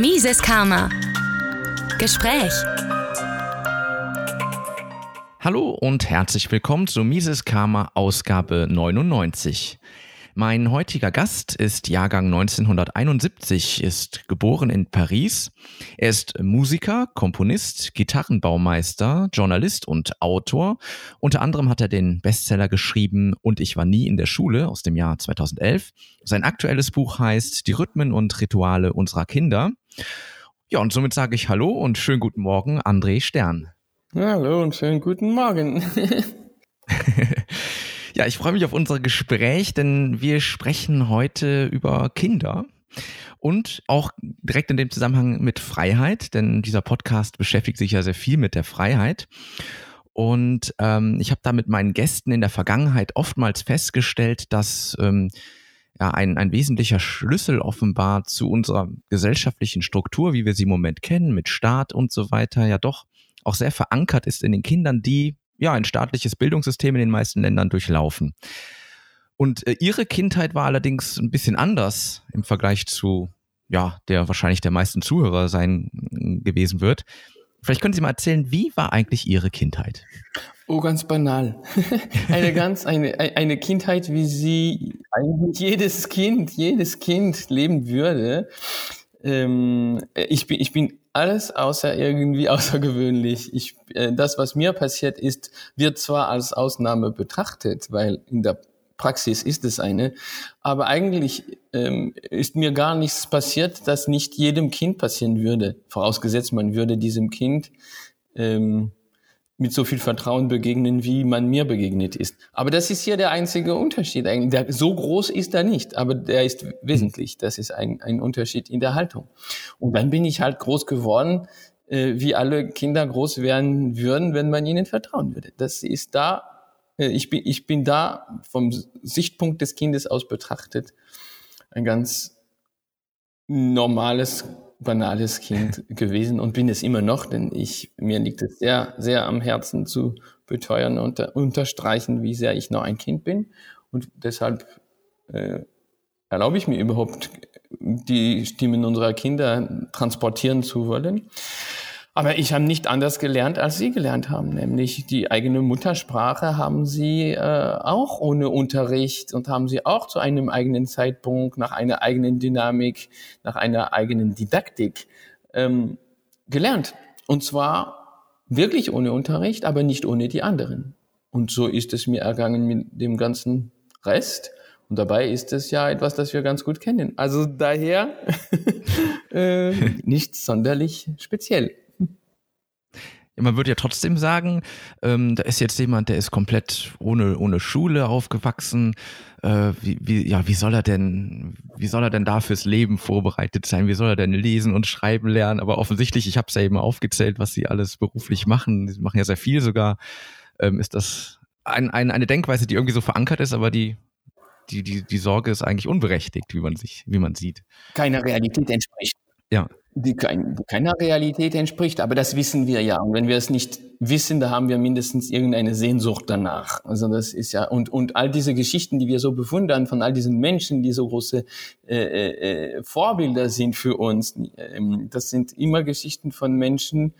Mises Karma. Gespräch. Hallo und herzlich willkommen zu Mises Karma Ausgabe 99. Mein heutiger Gast ist Jahrgang 1971, ist geboren in Paris. Er ist Musiker, Komponist, Gitarrenbaumeister, Journalist und Autor. Unter anderem hat er den Bestseller geschrieben Und ich war nie in der Schule aus dem Jahr 2011. Sein aktuelles Buch heißt Die Rhythmen und Rituale unserer Kinder. Ja, und somit sage ich Hallo und schönen guten Morgen, André Stern. Hallo und schönen guten Morgen. Ja, ich freue mich auf unser Gespräch, denn wir sprechen heute über Kinder und auch direkt in dem Zusammenhang mit Freiheit, denn dieser Podcast beschäftigt sich ja sehr viel mit der Freiheit. Und ähm, ich habe da mit meinen Gästen in der Vergangenheit oftmals festgestellt, dass ähm, ja, ein, ein wesentlicher Schlüssel offenbar zu unserer gesellschaftlichen Struktur, wie wir sie im Moment kennen, mit Staat und so weiter, ja doch auch sehr verankert ist in den Kindern, die ja, ein staatliches Bildungssystem in den meisten Ländern durchlaufen. Und äh, ihre Kindheit war allerdings ein bisschen anders im Vergleich zu, ja, der wahrscheinlich der meisten Zuhörer sein äh, gewesen wird. Vielleicht können Sie mal erzählen, wie war eigentlich Ihre Kindheit? Oh, ganz banal. eine ganz, eine, eine Kindheit, wie sie eigentlich jedes Kind, jedes Kind leben würde. Ähm, ich bin, ich bin alles außer irgendwie außergewöhnlich. Ich, äh, das, was mir passiert ist, wird zwar als Ausnahme betrachtet, weil in der Praxis ist es eine, aber eigentlich ähm, ist mir gar nichts passiert, das nicht jedem Kind passieren würde. Vorausgesetzt, man würde diesem Kind ähm, mit so viel Vertrauen begegnen, wie man mir begegnet ist. Aber das ist hier der einzige Unterschied. Der, so groß ist er nicht, aber der ist wesentlich. Das ist ein, ein Unterschied in der Haltung. Und dann bin ich halt groß geworden, äh, wie alle Kinder groß werden würden, wenn man ihnen vertrauen würde. Das ist da, äh, ich, bin, ich bin da vom Sichtpunkt des Kindes aus betrachtet ein ganz normales banales Kind gewesen und bin es immer noch, denn ich, mir liegt es sehr, sehr am Herzen zu beteuern und unterstreichen, wie sehr ich noch ein Kind bin. Und deshalb äh, erlaube ich mir überhaupt, die Stimmen unserer Kinder transportieren zu wollen. Aber ich habe nicht anders gelernt, als Sie gelernt haben, nämlich die eigene Muttersprache haben Sie äh, auch ohne Unterricht und haben Sie auch zu einem eigenen Zeitpunkt, nach einer eigenen Dynamik, nach einer eigenen Didaktik ähm, gelernt. Und zwar wirklich ohne Unterricht, aber nicht ohne die anderen. Und so ist es mir ergangen mit dem ganzen Rest. Und dabei ist es ja etwas, das wir ganz gut kennen. Also daher äh, nicht sonderlich speziell man würde ja trotzdem sagen, ähm, da ist jetzt jemand, der ist komplett ohne, ohne Schule aufgewachsen. Äh, wie, wie, ja, wie soll er denn, wie soll er denn da fürs Leben vorbereitet sein? Wie soll er denn lesen und schreiben lernen? Aber offensichtlich, ich habe es ja eben aufgezählt, was sie alles beruflich machen. Sie machen ja sehr viel sogar. Ähm, ist das ein, ein, eine Denkweise, die irgendwie so verankert ist, aber die, die, die, die Sorge ist eigentlich unberechtigt, wie man sich, wie man sieht. Keiner Realität entspricht. Ja die, kein, keiner Realität entspricht. Aber das wissen wir ja. Und wenn wir es nicht wissen, da haben wir mindestens irgendeine Sehnsucht danach. Also das ist ja und und all diese Geschichten, die wir so bewundern von all diesen Menschen, die so große äh, äh, Vorbilder sind für uns, äh, das sind immer Geschichten von Menschen,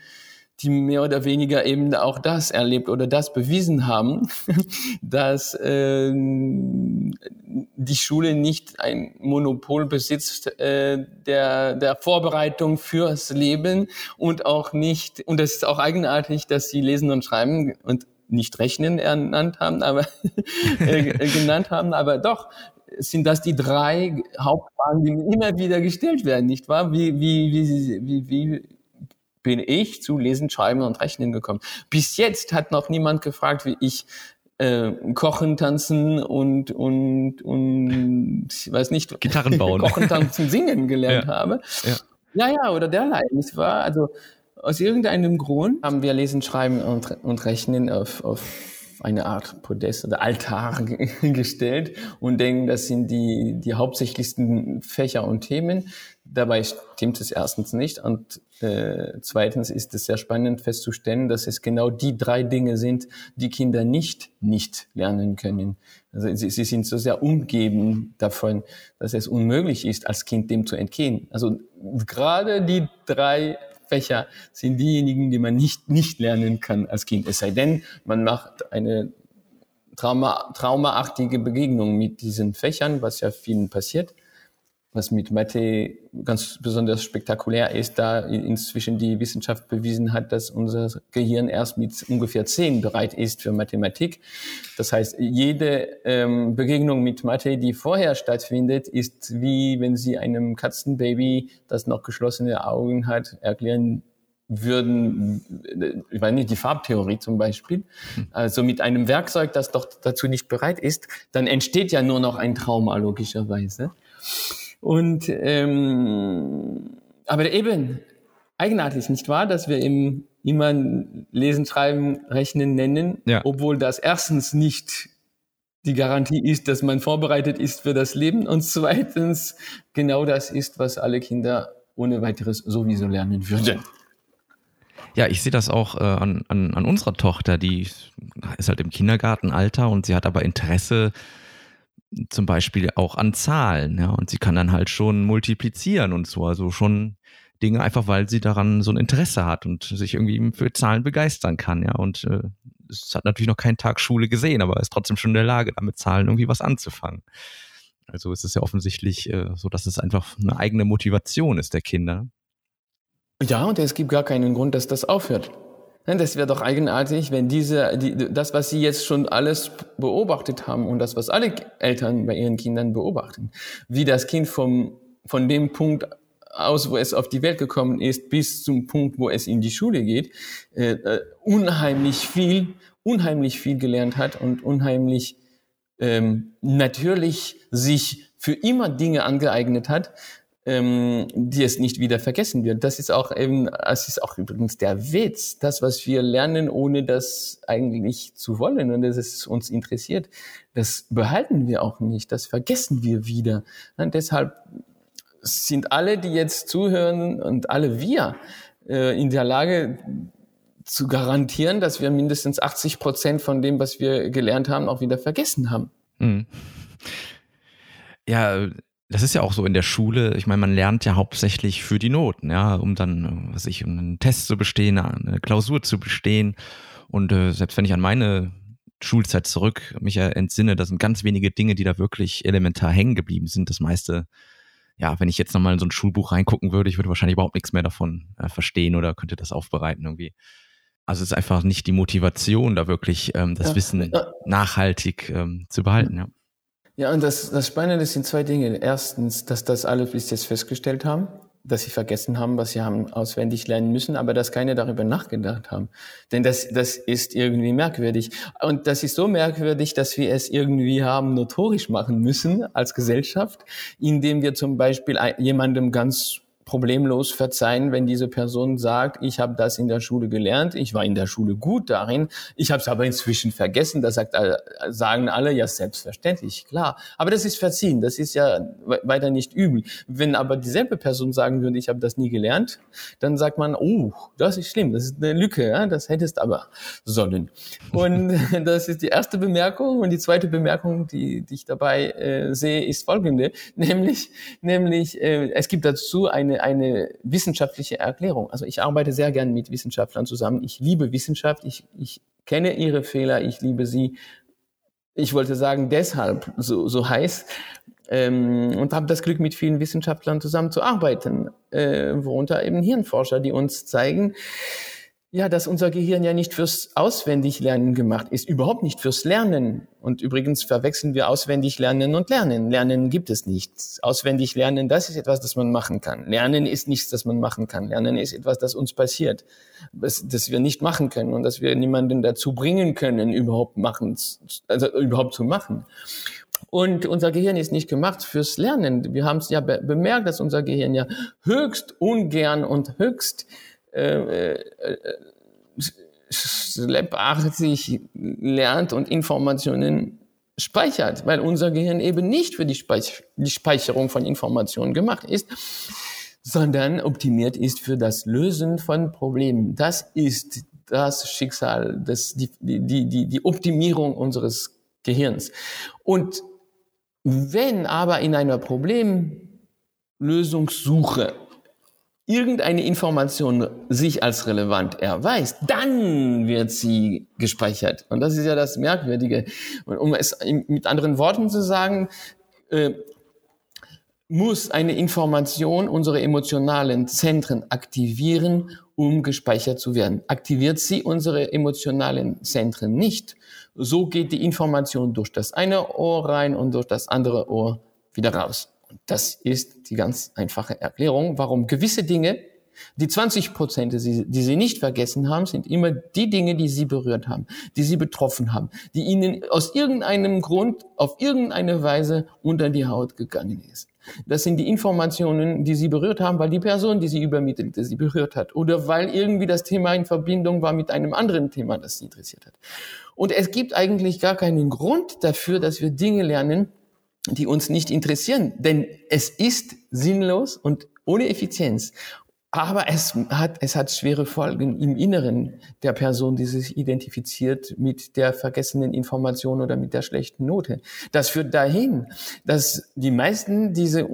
die mehr oder weniger eben auch das erlebt oder das bewiesen haben, dass äh, die Schule nicht ein Monopol besitzt äh, der, der Vorbereitung fürs Leben und auch nicht, und es ist auch eigenartig, dass sie lesen und schreiben und nicht rechnen ernannt haben, aber äh, genannt haben, aber doch sind das die drei Hauptfragen, die immer wieder gestellt werden, nicht wahr? Wie, wie, wie, wie, wie bin ich zu Lesen, Schreiben und Rechnen gekommen. Bis jetzt hat noch niemand gefragt, wie ich äh, kochen, tanzen und und und ich weiß nicht Gitarren bauen, kochen, tanzen, singen gelernt ja. habe. Ja. ja, ja, oder derlei. Es war also aus irgendeinem Grund haben wir Lesen, Schreiben und, und Rechnen auf, auf eine Art Podest oder Altar gestellt und denken, das sind die, die hauptsächlichsten Fächer und Themen. Dabei stimmt es erstens nicht und äh, zweitens ist es sehr spannend festzustellen, dass es genau die drei Dinge sind, die Kinder nicht nicht lernen können. Also sie, sie sind so sehr umgeben davon, dass es unmöglich ist, als Kind dem zu entgehen. Also gerade die drei Fächer sind diejenigen, die man nicht, nicht lernen kann als Kind. Es sei denn, man macht eine Trauma, traumaartige Begegnung mit diesen Fächern, was ja vielen passiert was mit Mathe ganz besonders spektakulär ist, da inzwischen die Wissenschaft bewiesen hat, dass unser Gehirn erst mit ungefähr zehn bereit ist für Mathematik. Das heißt, jede ähm, Begegnung mit Mathe, die vorher stattfindet, ist wie wenn Sie einem Katzenbaby, das noch geschlossene Augen hat, erklären würden, äh, ich meine die Farbtheorie zum Beispiel, also mit einem Werkzeug, das doch dazu nicht bereit ist, dann entsteht ja nur noch ein Trauma logischerweise. Und ähm, aber eben eigenartig, nicht wahr, dass wir eben immer Lesen, Schreiben, Rechnen nennen, ja. obwohl das erstens nicht die Garantie ist, dass man vorbereitet ist für das Leben und zweitens genau das ist, was alle Kinder ohne weiteres sowieso lernen würden. Ja, ich sehe das auch äh, an, an, an unserer Tochter, die ist halt im Kindergartenalter und sie hat aber Interesse zum Beispiel auch an Zahlen, ja, und sie kann dann halt schon multiplizieren und so, also schon Dinge einfach, weil sie daran so ein Interesse hat und sich irgendwie für Zahlen begeistern kann, ja, und äh, es hat natürlich noch keinen Tag Schule gesehen, aber ist trotzdem schon in der Lage, damit Zahlen irgendwie was anzufangen. Also es ist ja offensichtlich äh, so, dass es einfach eine eigene Motivation ist der Kinder. Ja, und es gibt gar keinen Grund, dass das aufhört. Das wäre doch eigenartig, wenn diese, die, das, was Sie jetzt schon alles beobachtet haben und das, was alle Eltern bei ihren Kindern beobachten, wie das Kind vom, von dem Punkt aus, wo es auf die Welt gekommen ist, bis zum Punkt, wo es in die Schule geht, äh, äh unheimlich viel, unheimlich viel gelernt hat und unheimlich ähm, natürlich sich für immer Dinge angeeignet hat, ähm, die es nicht wieder vergessen wird. Das ist auch eben, es ist auch übrigens der Witz, das, was wir lernen, ohne das eigentlich zu wollen und es uns interessiert, das behalten wir auch nicht, das vergessen wir wieder. Und deshalb sind alle, die jetzt zuhören und alle wir äh, in der Lage, zu garantieren, dass wir mindestens 80 Prozent von dem, was wir gelernt haben, auch wieder vergessen haben. Mhm. Ja, das ist ja auch so in der Schule. Ich meine, man lernt ja hauptsächlich für die Noten, ja, um dann, was ich, um einen Test zu bestehen, eine Klausur zu bestehen. Und äh, selbst wenn ich an meine Schulzeit zurück mich entsinne, da sind ganz wenige Dinge, die da wirklich elementar hängen geblieben sind. Das meiste, ja, wenn ich jetzt nochmal in so ein Schulbuch reingucken würde, ich würde wahrscheinlich überhaupt nichts mehr davon äh, verstehen oder könnte das aufbereiten irgendwie. Also es ist einfach nicht die Motivation, da wirklich ähm, das ja. Wissen nachhaltig ähm, zu behalten, ja. Ja, und das, das Spannende sind zwei Dinge. Erstens, dass das alle bis jetzt festgestellt haben, dass sie vergessen haben, was sie haben auswendig lernen müssen, aber dass keine darüber nachgedacht haben. Denn das, das ist irgendwie merkwürdig. Und das ist so merkwürdig, dass wir es irgendwie haben notorisch machen müssen als Gesellschaft, indem wir zum Beispiel jemandem ganz problemlos verzeihen, wenn diese Person sagt, ich habe das in der Schule gelernt, ich war in der Schule gut darin, ich habe es aber inzwischen vergessen. Da sagt, sagen alle, ja selbstverständlich, klar. Aber das ist verziehen, das ist ja weiter nicht übel. Wenn aber dieselbe Person sagen würde, ich habe das nie gelernt, dann sagt man, oh, das ist schlimm, das ist eine Lücke, ja? das hättest aber sollen. Und das ist die erste Bemerkung. Und die zweite Bemerkung, die, die ich dabei äh, sehe, ist folgende, nämlich, nämlich äh, es gibt dazu eine eine, wissenschaftliche Erklärung. Also ich arbeite sehr gern mit Wissenschaftlern zusammen. Ich liebe Wissenschaft. Ich, ich kenne ihre Fehler. Ich liebe sie. Ich wollte sagen, deshalb so, so heiß. Ähm, und habe das Glück, mit vielen Wissenschaftlern zusammenzuarbeiten, äh, worunter eben Hirnforscher, die uns zeigen, ja, dass unser Gehirn ja nicht fürs Auswendiglernen gemacht ist, überhaupt nicht fürs Lernen. Und übrigens verwechseln wir Auswendiglernen und Lernen. Lernen gibt es nicht. Auswendiglernen, das ist etwas, das man machen kann. Lernen ist nichts, das man machen kann. Lernen ist etwas, das uns passiert, das, das wir nicht machen können und das wir niemanden dazu bringen können, überhaupt machen, also überhaupt zu machen. Und unser Gehirn ist nicht gemacht fürs Lernen. Wir haben es ja be bemerkt, dass unser Gehirn ja höchst ungern und höchst äh, äh, schleppartig lernt und Informationen speichert, weil unser Gehirn eben nicht für die, die Speicherung von Informationen gemacht ist, sondern optimiert ist für das Lösen von Problemen. Das ist das Schicksal, das, die, die, die, die Optimierung unseres Gehirns. Und wenn aber in einer Problemlösungssuche irgendeine Information sich als relevant erweist, dann wird sie gespeichert. Und das ist ja das Merkwürdige. Und um es mit anderen Worten zu sagen, äh, muss eine Information unsere emotionalen Zentren aktivieren, um gespeichert zu werden. Aktiviert sie unsere emotionalen Zentren nicht, so geht die Information durch das eine Ohr rein und durch das andere Ohr wieder raus. Und das ist die ganz einfache Erklärung, warum gewisse Dinge, die 20 Prozent, die Sie, die Sie nicht vergessen haben, sind immer die Dinge, die Sie berührt haben, die Sie betroffen haben, die Ihnen aus irgendeinem Grund auf irgendeine Weise unter die Haut gegangen ist. Das sind die Informationen, die Sie berührt haben, weil die Person, die Sie übermittelte, Sie berührt hat. Oder weil irgendwie das Thema in Verbindung war mit einem anderen Thema, das Sie interessiert hat. Und es gibt eigentlich gar keinen Grund dafür, dass wir Dinge lernen, die uns nicht interessieren. Denn es ist sinnlos und ohne Effizienz. Aber es hat, es hat schwere Folgen im Inneren der Person, die sich identifiziert mit der vergessenen Information oder mit der schlechten Note. Das führt dahin, dass die meisten diese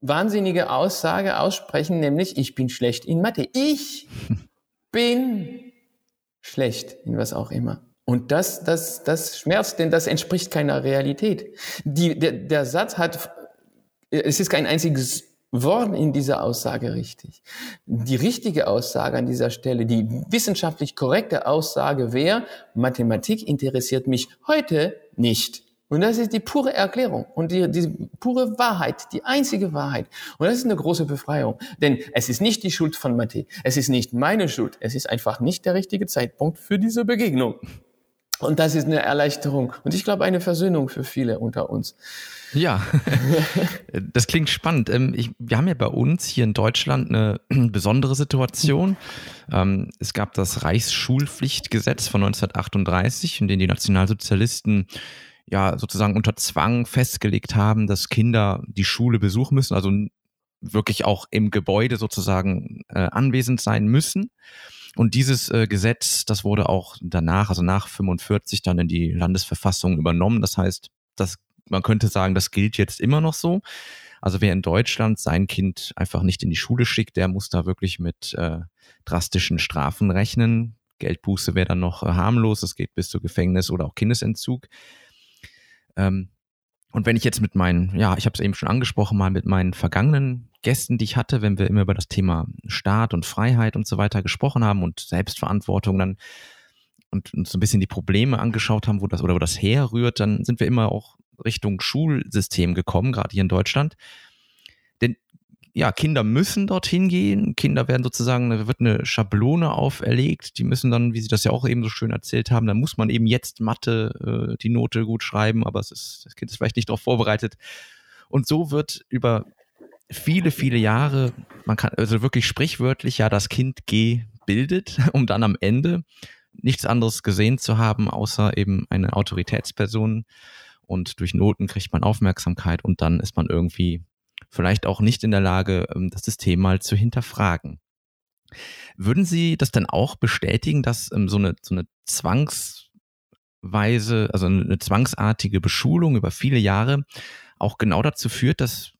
wahnsinnige Aussage aussprechen, nämlich ich bin schlecht in Mathe. Ich bin schlecht in was auch immer. Und das, das, das schmerzt, denn das entspricht keiner Realität. Die, der, der Satz hat, es ist kein einziges Wort in dieser Aussage richtig. Die richtige Aussage an dieser Stelle, die wissenschaftlich korrekte Aussage wäre, Mathematik interessiert mich heute nicht. Und das ist die pure Erklärung und die, die pure Wahrheit, die einzige Wahrheit. Und das ist eine große Befreiung. Denn es ist nicht die Schuld von Mathe. Es ist nicht meine Schuld. Es ist einfach nicht der richtige Zeitpunkt für diese Begegnung. Und das ist eine Erleichterung und ich glaube eine Versöhnung für viele unter uns. Ja, das klingt spannend. Ähm, ich, wir haben ja bei uns hier in Deutschland eine besondere Situation. Ähm, es gab das Reichsschulpflichtgesetz von 1938, in dem die Nationalsozialisten ja sozusagen unter Zwang festgelegt haben, dass Kinder die Schule besuchen müssen, also wirklich auch im Gebäude sozusagen äh, anwesend sein müssen. Und dieses äh, Gesetz, das wurde auch danach, also nach 45 dann in die Landesverfassung übernommen. Das heißt, das, man könnte sagen, das gilt jetzt immer noch so. Also wer in Deutschland sein Kind einfach nicht in die Schule schickt, der muss da wirklich mit äh, drastischen Strafen rechnen. Geldbuße wäre dann noch äh, harmlos, es geht bis zu Gefängnis oder auch Kindesentzug. Ähm, und wenn ich jetzt mit meinen, ja, ich habe es eben schon angesprochen, mal mit meinen vergangenen Gästen, die ich hatte, wenn wir immer über das Thema Staat und Freiheit und so weiter gesprochen haben und Selbstverantwortung dann und uns so ein bisschen die Probleme angeschaut haben, wo das oder wo das herrührt, dann sind wir immer auch Richtung Schulsystem gekommen, gerade hier in Deutschland. Ja, Kinder müssen dorthin gehen. Kinder werden sozusagen, da wird eine Schablone auferlegt. Die müssen dann, wie Sie das ja auch eben so schön erzählt haben, da muss man eben jetzt Mathe, äh, die Note gut schreiben, aber es ist, das Kind ist vielleicht nicht darauf vorbereitet. Und so wird über viele, viele Jahre, man kann also wirklich sprichwörtlich ja das Kind gebildet, um dann am Ende nichts anderes gesehen zu haben, außer eben eine Autoritätsperson. Und durch Noten kriegt man Aufmerksamkeit und dann ist man irgendwie vielleicht auch nicht in der Lage, ähm, das System mal zu hinterfragen. Würden Sie das dann auch bestätigen, dass ähm, so eine, so eine zwangsweise, also eine zwangsartige Beschulung über viele Jahre auch genau dazu führt, dass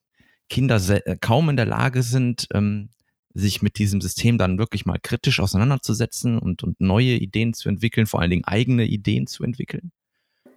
Kinder äh, kaum in der Lage sind, ähm, sich mit diesem System dann wirklich mal kritisch auseinanderzusetzen und, und neue Ideen zu entwickeln, vor allen Dingen eigene Ideen zu entwickeln?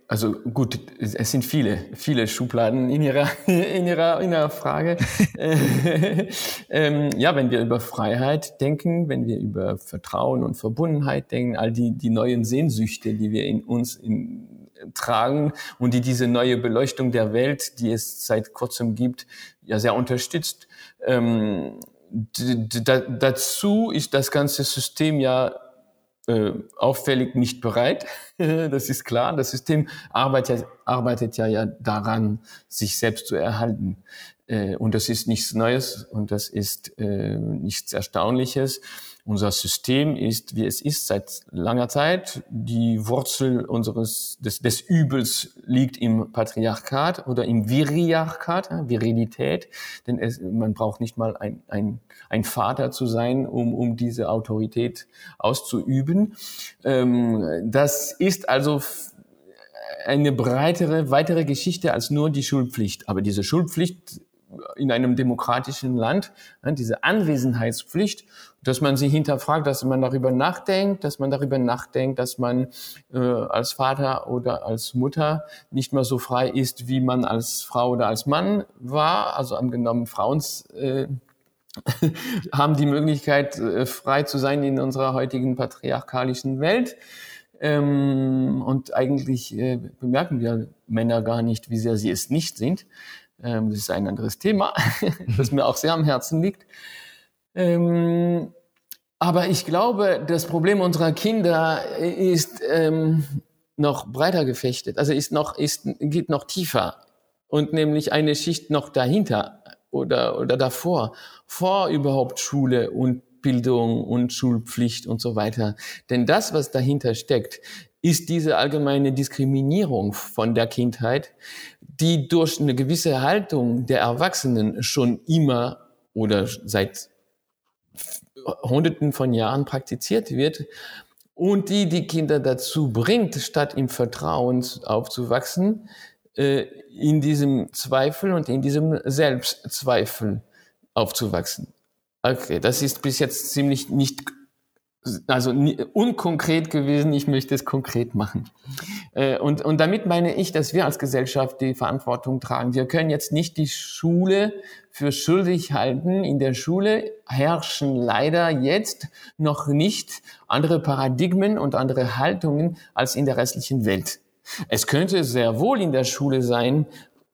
Also gut, es sind viele, viele Schubladen in Ihrer, in Ihrer, in Ihrer Frage. ähm, ja, wenn wir über Freiheit denken, wenn wir über Vertrauen und Verbundenheit denken, all die, die neuen Sehnsüchte, die wir in uns in, tragen und die diese neue Beleuchtung der Welt, die es seit kurzem gibt, ja sehr unterstützt. Ähm, dazu ist das ganze System ja äh, auffällig nicht bereit. Das ist klar. Das System arbeitet, arbeitet ja, ja daran, sich selbst zu erhalten. Äh, und das ist nichts Neues und das ist äh, nichts Erstaunliches. Unser System ist, wie es ist, seit langer Zeit. Die Wurzel unseres, des, des Übels liegt im Patriarchat oder im Viriarchat, Virilität. Denn es, man braucht nicht mal ein, ein, ein Vater zu sein, um, um diese Autorität auszuüben. Ähm, das ist also eine breitere, weitere Geschichte als nur die Schulpflicht. Aber diese Schulpflicht in einem demokratischen Land, ne, diese Anwesenheitspflicht, dass man sie hinterfragt, dass man darüber nachdenkt, dass man darüber nachdenkt, dass man äh, als Vater oder als Mutter nicht mehr so frei ist, wie man als Frau oder als Mann war. Also angenommen, Frauen äh, haben die Möglichkeit, äh, frei zu sein in unserer heutigen patriarchalischen Welt. Ähm, und eigentlich äh, bemerken wir Männer gar nicht, wie sehr sie es nicht sind. Ähm, das ist ein anderes Thema, das mir auch sehr am Herzen liegt. Ähm, aber ich glaube, das Problem unserer Kinder ist ähm, noch breiter gefechtet, also ist noch, ist, geht noch tiefer und nämlich eine Schicht noch dahinter oder, oder davor, vor überhaupt Schule und Bildung und Schulpflicht und so weiter. Denn das, was dahinter steckt, ist diese allgemeine Diskriminierung von der Kindheit, die durch eine gewisse Haltung der Erwachsenen schon immer oder seit Hunderten von Jahren praktiziert wird und die die Kinder dazu bringt, statt im Vertrauen aufzuwachsen, äh, in diesem Zweifel und in diesem Selbstzweifel aufzuwachsen. Okay, das ist bis jetzt ziemlich nicht also unkonkret gewesen, ich möchte es konkret machen. Äh, und, und damit meine ich, dass wir als Gesellschaft die Verantwortung tragen. Wir können jetzt nicht die Schule für schuldig halten. In der Schule herrschen leider jetzt noch nicht andere Paradigmen und andere Haltungen als in der restlichen Welt. Es könnte sehr wohl in der Schule sein,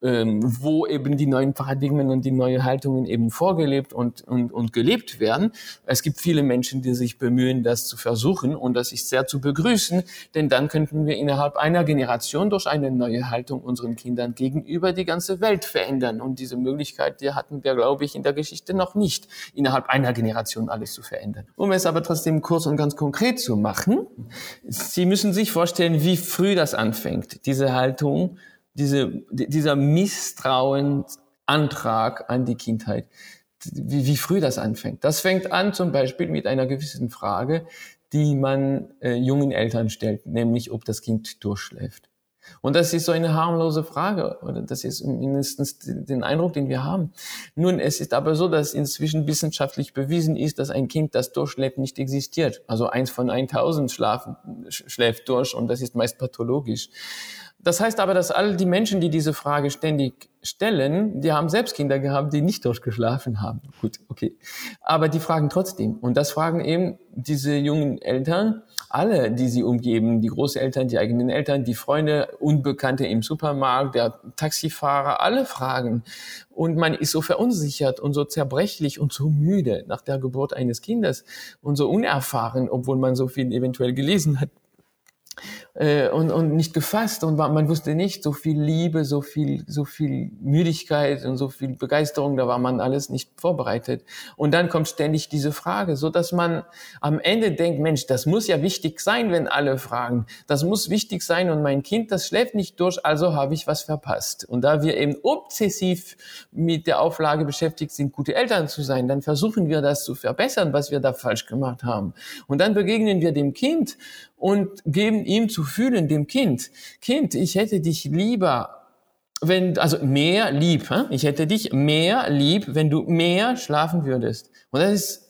ähm, wo eben die neuen Paradigmen und die neuen Haltungen eben vorgelebt und, und, und gelebt werden. Es gibt viele Menschen, die sich bemühen, das zu versuchen und das ist sehr zu begrüßen, denn dann könnten wir innerhalb einer Generation durch eine neue Haltung unseren Kindern gegenüber die ganze Welt verändern und diese Möglichkeit, die hatten wir, glaube ich, in der Geschichte noch nicht, innerhalb einer Generation alles zu verändern. Um es aber trotzdem kurz und ganz konkret zu machen, Sie müssen sich vorstellen, wie früh das anfängt, diese Haltung, diese, dieser Misstrauensantrag an die Kindheit, wie, wie früh das anfängt. Das fängt an zum Beispiel mit einer gewissen Frage, die man äh, jungen Eltern stellt, nämlich ob das Kind durchschläft. Und das ist so eine harmlose Frage, oder das ist mindestens den Eindruck, den wir haben. Nun, es ist aber so, dass inzwischen wissenschaftlich bewiesen ist, dass ein Kind, das durchschläft, nicht existiert. Also eins von 1000 schlafen, schläft durch und das ist meist pathologisch. Das heißt aber, dass all die Menschen, die diese Frage ständig stellen, die haben selbst Kinder gehabt, die nicht durchgeschlafen haben. Gut, okay. Aber die fragen trotzdem. Und das fragen eben diese jungen Eltern, alle, die sie umgeben, die Großeltern, die eigenen Eltern, die Freunde, Unbekannte im Supermarkt, der Taxifahrer, alle fragen. Und man ist so verunsichert und so zerbrechlich und so müde nach der Geburt eines Kindes und so unerfahren, obwohl man so viel eventuell gelesen hat äh, und, und nicht gefasst und man wusste nicht, so viel Liebe, so viel, so viel Müdigkeit und so viel Begeisterung, da war man alles nicht vorbereitet. Und dann kommt ständig diese Frage, so dass man am Ende denkt, Mensch, das muss ja wichtig sein, wenn alle fragen. Das muss wichtig sein und mein Kind, das schläft nicht durch, also habe ich was verpasst. Und da wir eben obsessiv mit der Auflage beschäftigt sind, gute Eltern zu sein, dann versuchen wir das zu verbessern, was wir da falsch gemacht haben. Und dann begegnen wir dem Kind und geben ihm zu fühlen, dem Kind, Kind, ich hätte dich lieber, wenn, also mehr lieb, ich hätte dich mehr lieb, wenn du mehr schlafen würdest. Und das ist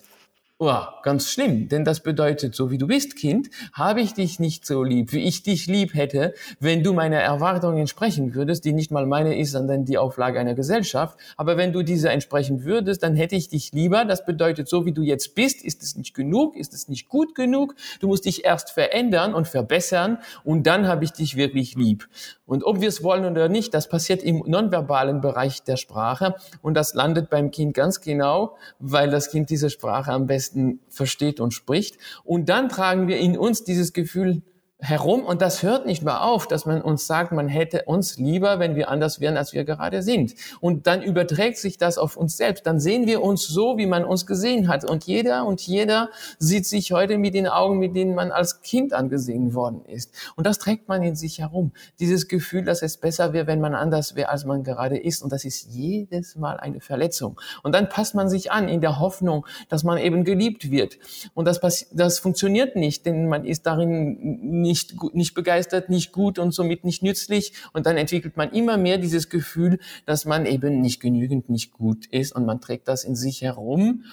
Oh, ganz schlimm, denn das bedeutet, so wie du bist, Kind, habe ich dich nicht so lieb, wie ich dich lieb hätte, wenn du meiner Erwartung entsprechen würdest, die nicht mal meine ist, sondern die Auflage einer Gesellschaft. Aber wenn du diese entsprechen würdest, dann hätte ich dich lieber. Das bedeutet, so wie du jetzt bist, ist es nicht genug, ist es nicht gut genug. Du musst dich erst verändern und verbessern und dann habe ich dich wirklich lieb. Und ob wir es wollen oder nicht, das passiert im nonverbalen Bereich der Sprache und das landet beim Kind ganz genau, weil das Kind diese Sprache am besten versteht und spricht. Und dann tragen wir in uns dieses Gefühl herum und das hört nicht mehr auf, dass man uns sagt, man hätte uns lieber, wenn wir anders wären, als wir gerade sind. Und dann überträgt sich das auf uns selbst. Dann sehen wir uns so, wie man uns gesehen hat. Und jeder und jeder sieht sich heute mit den Augen, mit denen man als Kind angesehen worden ist. Und das trägt man in sich herum. Dieses Gefühl, dass es besser wäre, wenn man anders wäre, als man gerade ist. Und das ist jedes Mal eine Verletzung. Und dann passt man sich an in der Hoffnung, dass man eben geliebt wird. Und das, das funktioniert nicht, denn man ist darin nicht, nicht begeistert, nicht gut und somit nicht nützlich. Und dann entwickelt man immer mehr dieses Gefühl, dass man eben nicht genügend, nicht gut ist und man trägt das in sich herum.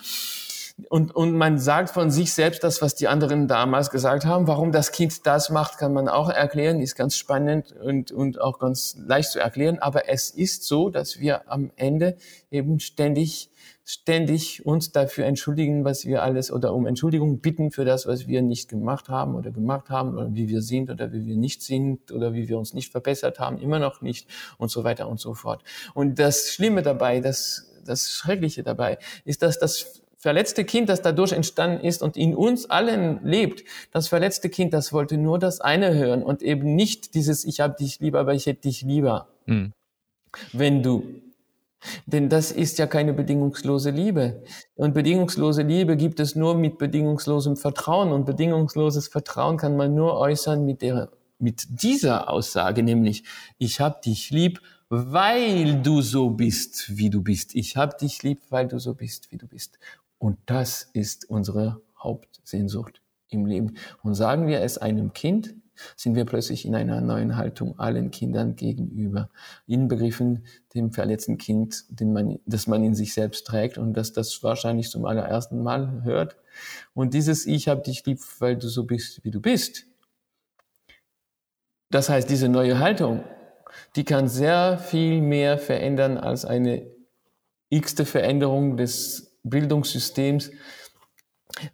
Und, und man sagt von sich selbst das, was die anderen damals gesagt haben. Warum das Kind das macht, kann man auch erklären, ist ganz spannend und, und auch ganz leicht zu erklären. Aber es ist so, dass wir am Ende eben ständig ständig uns dafür entschuldigen, was wir alles oder um Entschuldigung bitten für das, was wir nicht gemacht haben oder gemacht haben oder wie wir sind oder wie wir nicht sind oder wie wir uns nicht verbessert haben, immer noch nicht und so weiter und so fort. Und das Schlimme dabei, das, das Schreckliche dabei ist, dass das verletzte Kind, das dadurch entstanden ist und in uns allen lebt, das verletzte Kind, das wollte nur das eine hören und eben nicht dieses Ich habe dich lieber, aber ich hätte dich lieber. Mhm. Wenn du denn das ist ja keine bedingungslose Liebe. Und bedingungslose Liebe gibt es nur mit bedingungslosem Vertrauen. Und bedingungsloses Vertrauen kann man nur äußern mit, der, mit dieser Aussage, nämlich, ich hab dich lieb, weil du so bist, wie du bist. Ich hab dich lieb, weil du so bist, wie du bist. Und das ist unsere Hauptsehnsucht im Leben. Und sagen wir es einem Kind, sind wir plötzlich in einer neuen Haltung allen Kindern gegenüber, inbegriffen dem verletzten Kind, den man, das man in sich selbst trägt und das das wahrscheinlich zum allerersten Mal hört. Und dieses Ich hab dich lieb, weil du so bist, wie du bist. Das heißt, diese neue Haltung, die kann sehr viel mehr verändern als eine x-te Veränderung des Bildungssystems,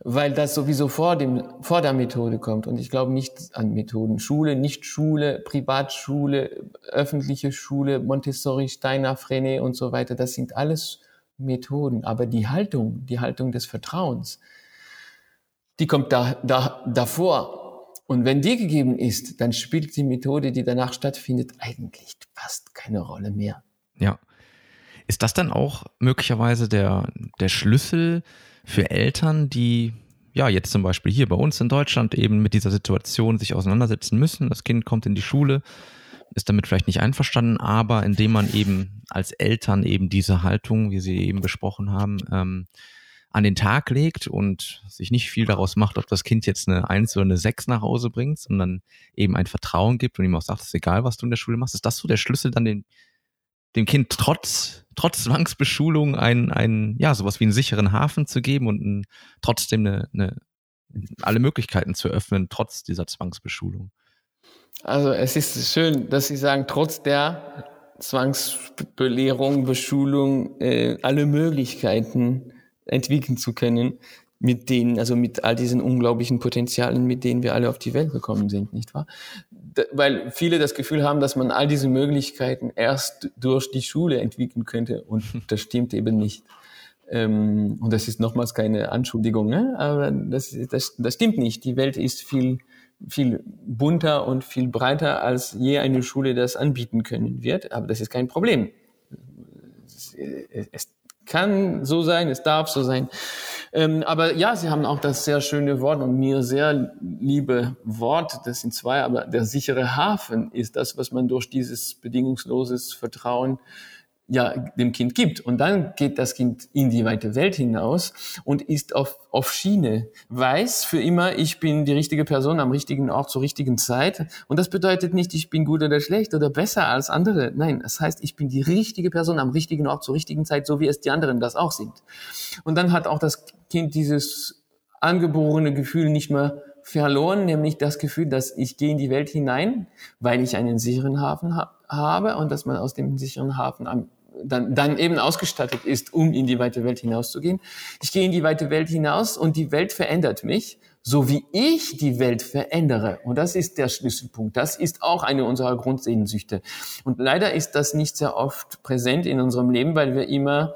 weil das sowieso vor, dem, vor der Methode kommt. Und ich glaube nicht an Methoden. Schule, nicht Schule, Privatschule, öffentliche Schule, Montessori, Steiner, Frenet und so weiter, das sind alles Methoden. Aber die Haltung, die Haltung des Vertrauens, die kommt da, da, davor. Und wenn die gegeben ist, dann spielt die Methode, die danach stattfindet, eigentlich fast keine Rolle mehr. Ja. Ist das dann auch möglicherweise der, der Schlüssel, für Eltern, die ja jetzt zum Beispiel hier bei uns in Deutschland eben mit dieser Situation sich auseinandersetzen müssen. Das Kind kommt in die Schule, ist damit vielleicht nicht einverstanden, aber indem man eben als Eltern eben diese Haltung, wie Sie eben besprochen haben, ähm, an den Tag legt und sich nicht viel daraus macht, ob das Kind jetzt eine Eins oder eine Sechs nach Hause bringt, sondern eben ein Vertrauen gibt und ihm auch sagt, es ist egal, was du in der Schule machst. Ist das so der Schlüssel, dann den, dem Kind trotz, trotz Zwangsbeschulung ein, ein, ja, sowas wie einen sicheren Hafen zu geben und ein, trotzdem eine, eine, alle Möglichkeiten zu öffnen, trotz dieser Zwangsbeschulung. Also es ist schön, dass Sie sagen, trotz der Zwangsbelehrung, Beschulung, äh, alle Möglichkeiten entwickeln zu können mit denen, also mit all diesen unglaublichen Potenzialen, mit denen wir alle auf die Welt gekommen sind, nicht wahr? Weil viele das Gefühl haben, dass man all diese Möglichkeiten erst durch die Schule entwickeln könnte und das stimmt eben nicht. Ähm, und das ist nochmals keine Anschuldigung, ne? aber das, das, das stimmt nicht. Die Welt ist viel, viel bunter und viel breiter, als je eine Schule das anbieten können wird, aber das ist kein Problem. Es, es kann so sein, es darf so sein. Ähm, aber ja, Sie haben auch das sehr schöne Wort und mir sehr liebe Wort, das sind zwei, aber der sichere Hafen ist das, was man durch dieses bedingungsloses Vertrauen ja dem Kind gibt. Und dann geht das Kind in die weite Welt hinaus und ist auf, auf Schiene, weiß für immer, ich bin die richtige Person am richtigen Ort zur richtigen Zeit. Und das bedeutet nicht, ich bin gut oder schlecht oder besser als andere. Nein, das heißt, ich bin die richtige Person am richtigen Ort zur richtigen Zeit, so wie es die anderen das auch sind. Und dann hat auch das Kind dieses angeborene Gefühl nicht mehr verloren, nämlich das Gefühl, dass ich gehe in die Welt hinein, weil ich einen sicheren Hafen ha habe und dass man aus dem sicheren Hafen am dann, dann eben ausgestattet ist, um in die weite Welt hinauszugehen. Ich gehe in die weite Welt hinaus und die Welt verändert mich, so wie ich die Welt verändere. Und das ist der Schlüsselpunkt. Das ist auch eine unserer Grundsehnsüchte. Und leider ist das nicht sehr oft präsent in unserem Leben, weil wir immer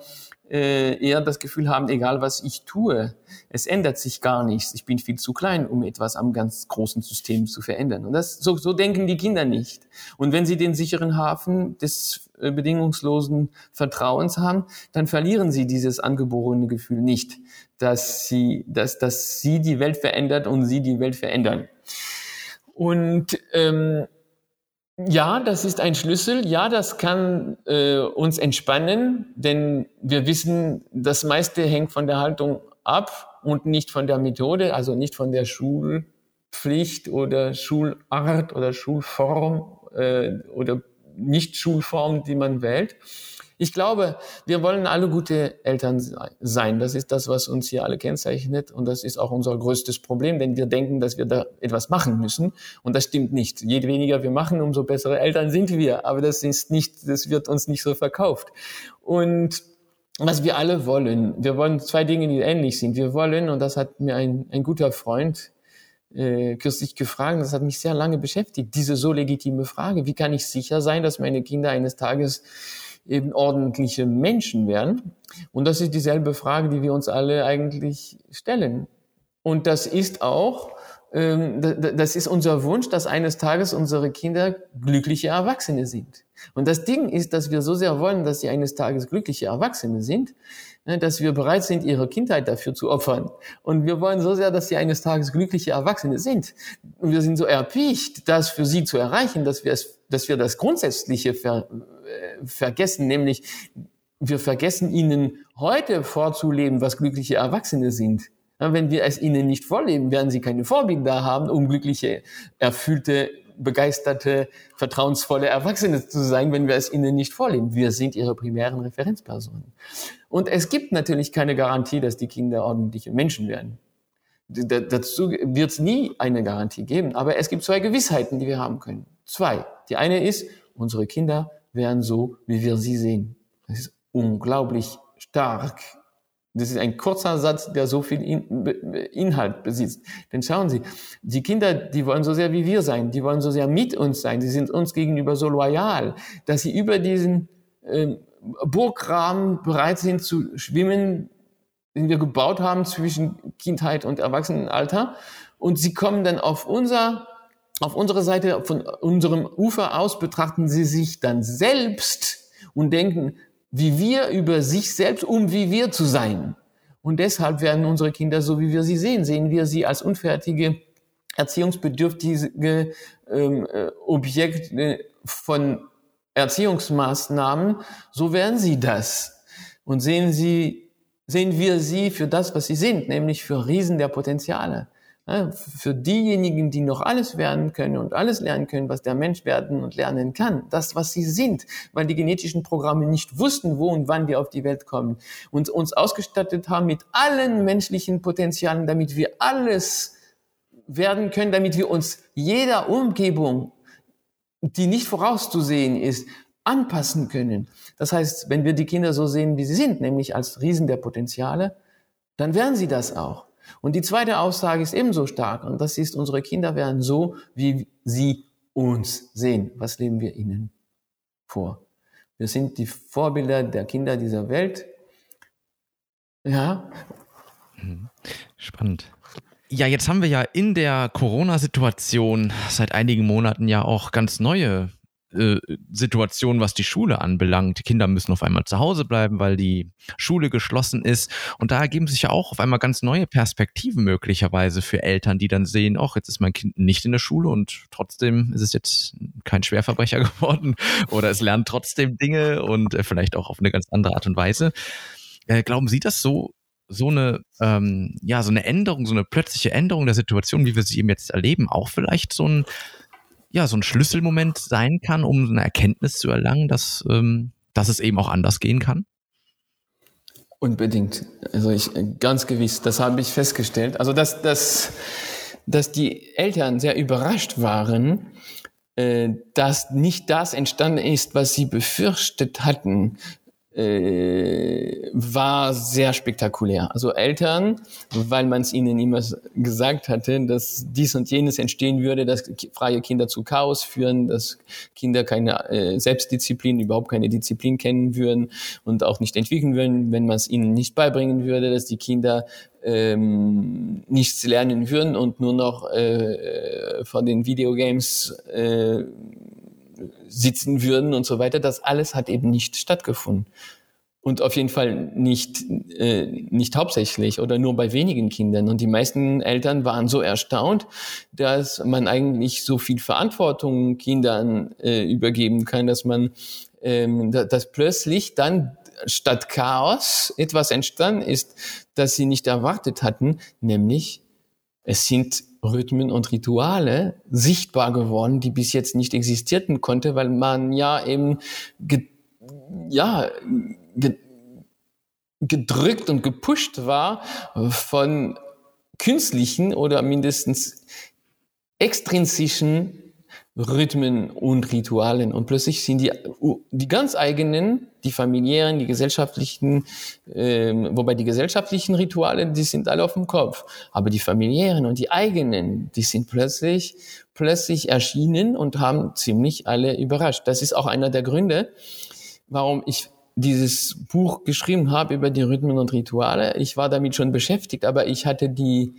äh, eher das Gefühl haben, egal was ich tue, es ändert sich gar nichts. Ich bin viel zu klein, um etwas am ganz großen System zu verändern. Und das, so, so denken die Kinder nicht. Und wenn sie den sicheren Hafen des äh, bedingungslosen Vertrauens haben, dann verlieren sie dieses angeborene Gefühl nicht, dass sie, dass, dass sie die Welt verändert und sie die Welt verändern. Und ähm, ja, das ist ein Schlüssel. Ja, das kann äh, uns entspannen, denn wir wissen, das meiste hängt von der Haltung ab und nicht von der Methode, also nicht von der Schulpflicht oder Schulart oder Schulform äh, oder Nicht-Schulform, die man wählt. Ich glaube, wir wollen alle gute Eltern sein. Das ist das, was uns hier alle kennzeichnet. Und das ist auch unser größtes Problem, denn wir denken, dass wir da etwas machen müssen. Und das stimmt nicht. Je weniger wir machen, umso bessere Eltern sind wir. Aber das ist nicht, das wird uns nicht so verkauft. Und was wir alle wollen, wir wollen zwei Dinge, die ähnlich sind. Wir wollen, und das hat mir ein, ein guter Freund äh, kürzlich gefragt, das hat mich sehr lange beschäftigt, diese so legitime Frage, wie kann ich sicher sein, dass meine Kinder eines Tages eben ordentliche Menschen werden. Und das ist dieselbe Frage, die wir uns alle eigentlich stellen. Und das ist auch, ähm, das ist unser Wunsch, dass eines Tages unsere Kinder glückliche Erwachsene sind. Und das Ding ist, dass wir so sehr wollen, dass sie eines Tages glückliche Erwachsene sind, ne, dass wir bereit sind, ihre Kindheit dafür zu opfern. Und wir wollen so sehr, dass sie eines Tages glückliche Erwachsene sind. Und wir sind so erpicht, das für sie zu erreichen, dass wir es, dass wir das Grundsätzliche ver, vergessen, nämlich wir vergessen ihnen heute vorzuleben, was glückliche Erwachsene sind. wenn wir es ihnen nicht vorleben, werden sie keine Vorbilder haben, um glückliche, erfüllte, begeisterte, vertrauensvolle Erwachsene zu sein, wenn wir es ihnen nicht vorleben. Wir sind ihre primären Referenzpersonen. Und es gibt natürlich keine Garantie, dass die Kinder ordentliche Menschen werden. Dazu wird es nie eine Garantie geben, aber es gibt zwei Gewissheiten, die wir haben können. Zwei. Die eine ist, unsere Kinder wären so, wie wir sie sehen. Das ist unglaublich stark. Das ist ein kurzer Satz, der so viel Inhalt besitzt. Denn schauen Sie, die Kinder, die wollen so sehr wie wir sein, die wollen so sehr mit uns sein, die sind uns gegenüber so loyal, dass sie über diesen äh, Burgrahmen bereit sind zu schwimmen, den wir gebaut haben zwischen Kindheit und Erwachsenenalter. Und sie kommen dann auf unser auf unserer Seite, von unserem Ufer aus betrachten sie sich dann selbst und denken, wie wir über sich selbst, um wie wir zu sein. Und deshalb werden unsere Kinder so, wie wir sie sehen. Sehen wir sie als unfertige, erziehungsbedürftige ähm, äh, Objekte von Erziehungsmaßnahmen, so werden sie das. Und sehen sie, sehen wir sie für das, was sie sind, nämlich für Riesen der Potenziale. Für diejenigen, die noch alles werden können und alles lernen können, was der Mensch werden und lernen kann, das, was sie sind, weil die genetischen Programme nicht wussten, wo und wann wir auf die Welt kommen und uns ausgestattet haben mit allen menschlichen Potenzialen, damit wir alles werden können, damit wir uns jeder Umgebung, die nicht vorauszusehen ist, anpassen können. Das heißt, wenn wir die Kinder so sehen, wie sie sind, nämlich als Riesen der Potenziale, dann werden sie das auch. Und die zweite Aussage ist ebenso stark und das ist, unsere Kinder werden so, wie sie uns sehen. Was leben wir ihnen vor? Wir sind die Vorbilder der Kinder dieser Welt. Ja. Mhm. Spannend. Ja, jetzt haben wir ja in der Corona-Situation seit einigen Monaten ja auch ganz neue äh, Situation, was die Schule anbelangt. Die Kinder müssen auf einmal zu Hause bleiben, weil die Schule geschlossen ist. Und da ergeben sich ja auch auf einmal ganz neue Perspektiven möglicherweise für Eltern, die dann sehen, ach, jetzt ist mein Kind nicht in der Schule und trotzdem ist es jetzt kein Schwerverbrecher geworden oder es lernt trotzdem Dinge und äh, vielleicht auch auf eine ganz andere Art und Weise. Äh, glauben Sie, dass so so eine ähm, ja so eine Änderung, so eine plötzliche Änderung der Situation, wie wir sie eben jetzt erleben, auch vielleicht so ein ja, so ein Schlüsselmoment sein kann, um eine Erkenntnis zu erlangen, dass, ähm, dass es eben auch anders gehen kann? Unbedingt. Also ich ganz gewiss, das habe ich festgestellt. Also dass, dass, dass die Eltern sehr überrascht waren, äh, dass nicht das entstanden ist, was sie befürchtet hatten, äh, war sehr spektakulär. Also Eltern, weil man es ihnen immer gesagt hatte, dass dies und jenes entstehen würde, dass freie Kinder zu Chaos führen, dass Kinder keine äh, Selbstdisziplin, überhaupt keine Disziplin kennen würden und auch nicht entwickeln würden, wenn man es ihnen nicht beibringen würde, dass die Kinder ähm, nichts lernen würden und nur noch äh, von den Videogames äh, sitzen würden und so weiter. Das alles hat eben nicht stattgefunden. Und auf jeden Fall nicht, äh, nicht hauptsächlich oder nur bei wenigen Kindern. Und die meisten Eltern waren so erstaunt, dass man eigentlich so viel Verantwortung Kindern äh, übergeben kann, dass man, ähm, dass plötzlich dann statt Chaos etwas entstanden ist, das sie nicht erwartet hatten, nämlich es sind Rhythmen und Rituale sichtbar geworden, die bis jetzt nicht existierten konnte, weil man ja eben ge ja ge gedrückt und gepusht war von künstlichen oder mindestens extrinsischen Rhythmen und Ritualen. Und plötzlich sind die, die ganz eigenen, die familiären, die gesellschaftlichen, ähm, wobei die gesellschaftlichen Rituale, die sind alle auf dem Kopf. Aber die familiären und die eigenen, die sind plötzlich, plötzlich erschienen und haben ziemlich alle überrascht. Das ist auch einer der Gründe, warum ich dieses Buch geschrieben habe über die Rhythmen und Rituale. Ich war damit schon beschäftigt, aber ich hatte die,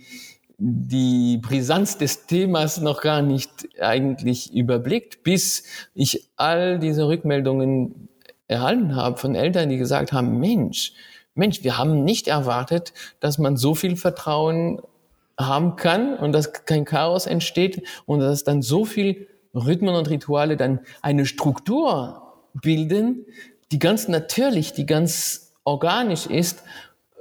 die Brisanz des Themas noch gar nicht eigentlich überblickt, bis ich all diese Rückmeldungen erhalten habe von Eltern, die gesagt haben, Mensch, Mensch, wir haben nicht erwartet, dass man so viel Vertrauen haben kann und dass kein Chaos entsteht und dass dann so viel Rhythmen und Rituale dann eine Struktur bilden, die ganz natürlich, die ganz organisch ist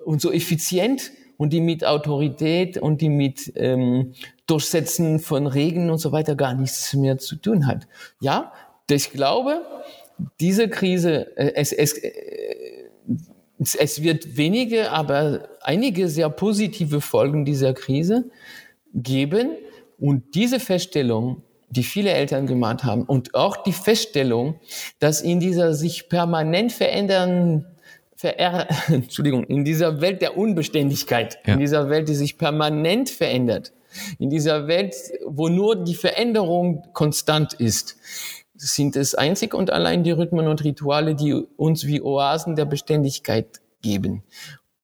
und so effizient und die mit Autorität und die mit ähm, Durchsetzen von Regeln und so weiter gar nichts mehr zu tun hat. Ja, ich glaube, diese Krise, äh, es, es, äh, es wird wenige, aber einige sehr positive Folgen dieser Krise geben. Und diese Feststellung, die viele Eltern gemacht haben, und auch die Feststellung, dass in dieser sich permanent verändernden verer Entschuldigung, in dieser Welt der Unbeständigkeit, ja. in dieser Welt, die sich permanent verändert, in dieser Welt, wo nur die Veränderung konstant ist, sind es einzig und allein die Rhythmen und Rituale, die uns wie Oasen der Beständigkeit geben.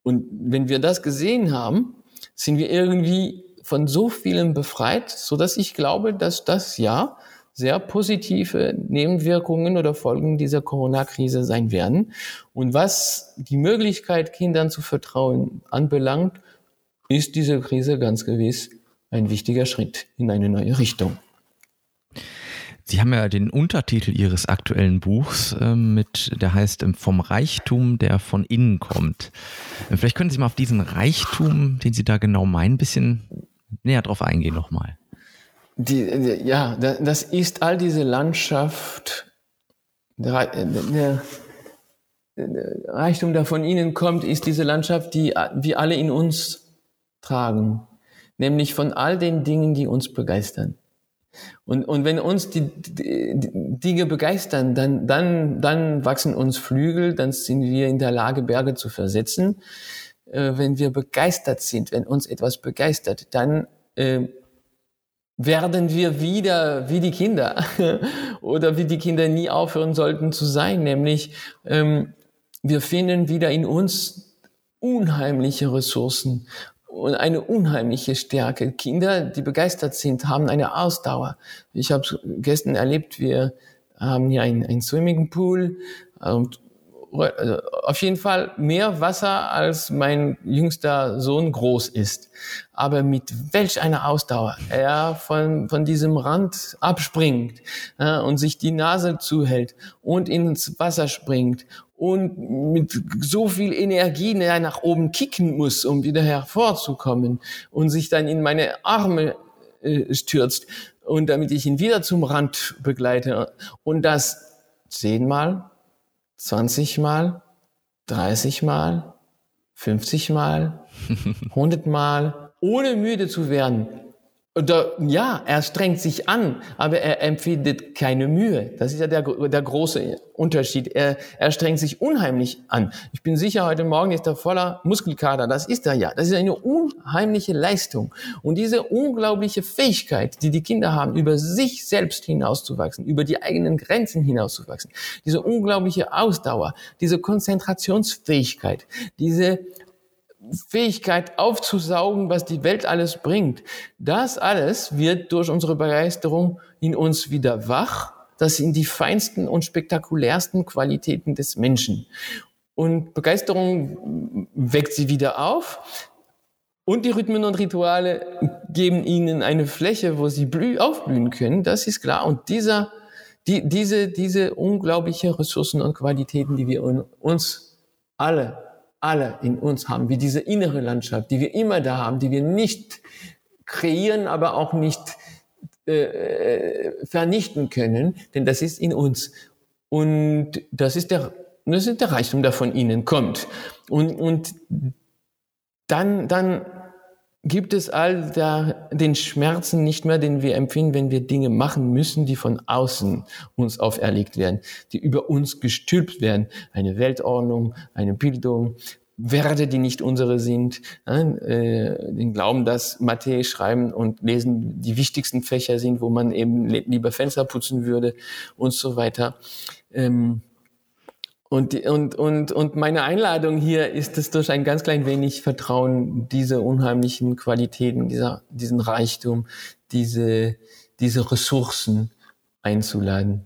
Und wenn wir das gesehen haben, sind wir irgendwie von so vielem befreit, so dass ich glaube, dass das ja sehr positive Nebenwirkungen oder Folgen dieser Corona-Krise sein werden. Und was die Möglichkeit, Kindern zu vertrauen anbelangt, ist diese Krise ganz gewiss ein wichtiger Schritt in eine neue Richtung. Sie haben ja den Untertitel Ihres aktuellen Buchs äh, mit, der heißt ähm, Vom Reichtum, der von innen kommt. Vielleicht können Sie mal auf diesen Reichtum, den Sie da genau meinen, ein bisschen näher drauf eingehen nochmal die, die, ja, das ist all diese Landschaft, der, der, der Reichtum, der von ihnen kommt, ist diese Landschaft, die wir alle in uns tragen. Nämlich von all den Dingen, die uns begeistern. Und, und wenn uns die, die, die Dinge begeistern, dann, dann, dann wachsen uns Flügel, dann sind wir in der Lage, Berge zu versetzen. Äh, wenn wir begeistert sind, wenn uns etwas begeistert, dann äh, werden wir wieder wie die Kinder oder wie die Kinder nie aufhören sollten zu sein, nämlich ähm, wir finden wieder in uns unheimliche Ressourcen und eine unheimliche Stärke. Kinder, die begeistert sind, haben eine Ausdauer. Ich habe gestern erlebt, wir haben hier ein, ein Swimmingpool und also auf jeden Fall mehr Wasser, als mein jüngster Sohn groß ist. Aber mit welch einer Ausdauer er von, von diesem Rand abspringt äh, und sich die Nase zuhält und ins Wasser springt und mit so viel Energie nach oben kicken muss, um wieder hervorzukommen und sich dann in meine Arme äh, stürzt und damit ich ihn wieder zum Rand begleite und das zehnmal 20 Mal, 30 Mal, 50 Mal, 100 Mal, ohne müde zu werden. Oder, ja, er strengt sich an, aber er empfindet keine Mühe. Das ist ja der, der große Unterschied. Er, er strengt sich unheimlich an. Ich bin sicher, heute Morgen ist er voller Muskelkater. Das ist er ja. Das ist eine unheimliche Leistung. Und diese unglaubliche Fähigkeit, die die Kinder haben, über sich selbst hinauszuwachsen, über die eigenen Grenzen hinauszuwachsen, diese unglaubliche Ausdauer, diese Konzentrationsfähigkeit, diese Fähigkeit aufzusaugen, was die Welt alles bringt. Das alles wird durch unsere Begeisterung in uns wieder wach. Das sind die feinsten und spektakulärsten Qualitäten des Menschen. Und Begeisterung weckt sie wieder auf. Und die Rhythmen und Rituale geben ihnen eine Fläche, wo sie blüh aufblühen können. Das ist klar. Und dieser, die, diese, diese unglaubliche Ressourcen und Qualitäten, die wir uns alle alle in uns haben, wie diese innere Landschaft, die wir immer da haben, die wir nicht kreieren, aber auch nicht äh, äh, vernichten können, denn das ist in uns. Und das ist der, das ist der Reichtum, der von ihnen kommt. Und, und dann, dann gibt es all der, den Schmerzen nicht mehr, den wir empfinden, wenn wir Dinge machen müssen, die von außen uns auferlegt werden, die über uns gestülpt werden. Eine Weltordnung, eine Bildung, Werte, die nicht unsere sind, äh, den Glauben, dass Mathe schreiben und lesen die wichtigsten Fächer sind, wo man eben lieber Fenster putzen würde und so weiter. Ähm, und, und, und, und meine Einladung hier ist es durch ein ganz klein wenig Vertrauen, diese unheimlichen Qualitäten, dieser, diesen Reichtum, diese, diese Ressourcen einzuladen.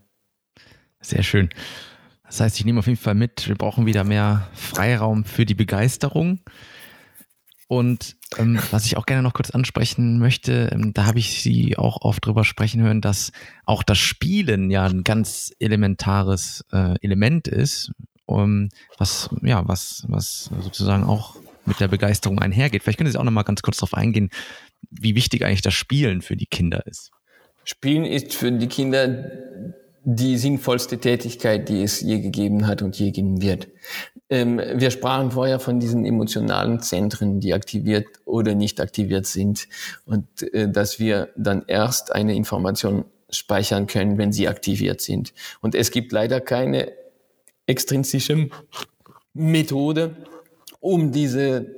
Sehr schön. Das heißt, ich nehme auf jeden Fall mit, wir brauchen wieder mehr Freiraum für die Begeisterung. Und ähm, was ich auch gerne noch kurz ansprechen möchte, ähm, da habe ich Sie auch oft drüber sprechen hören, dass auch das Spielen ja ein ganz elementares äh, Element ist, um, was ja was was sozusagen auch mit der Begeisterung einhergeht. Vielleicht können Sie auch noch mal ganz kurz darauf eingehen, wie wichtig eigentlich das Spielen für die Kinder ist. Spielen ist für die Kinder die sinnvollste Tätigkeit, die es je gegeben hat und je geben wird. Ähm, wir sprachen vorher von diesen emotionalen Zentren, die aktiviert oder nicht aktiviert sind und äh, dass wir dann erst eine Information speichern können, wenn sie aktiviert sind. Und es gibt leider keine extrinsische Methode, um diese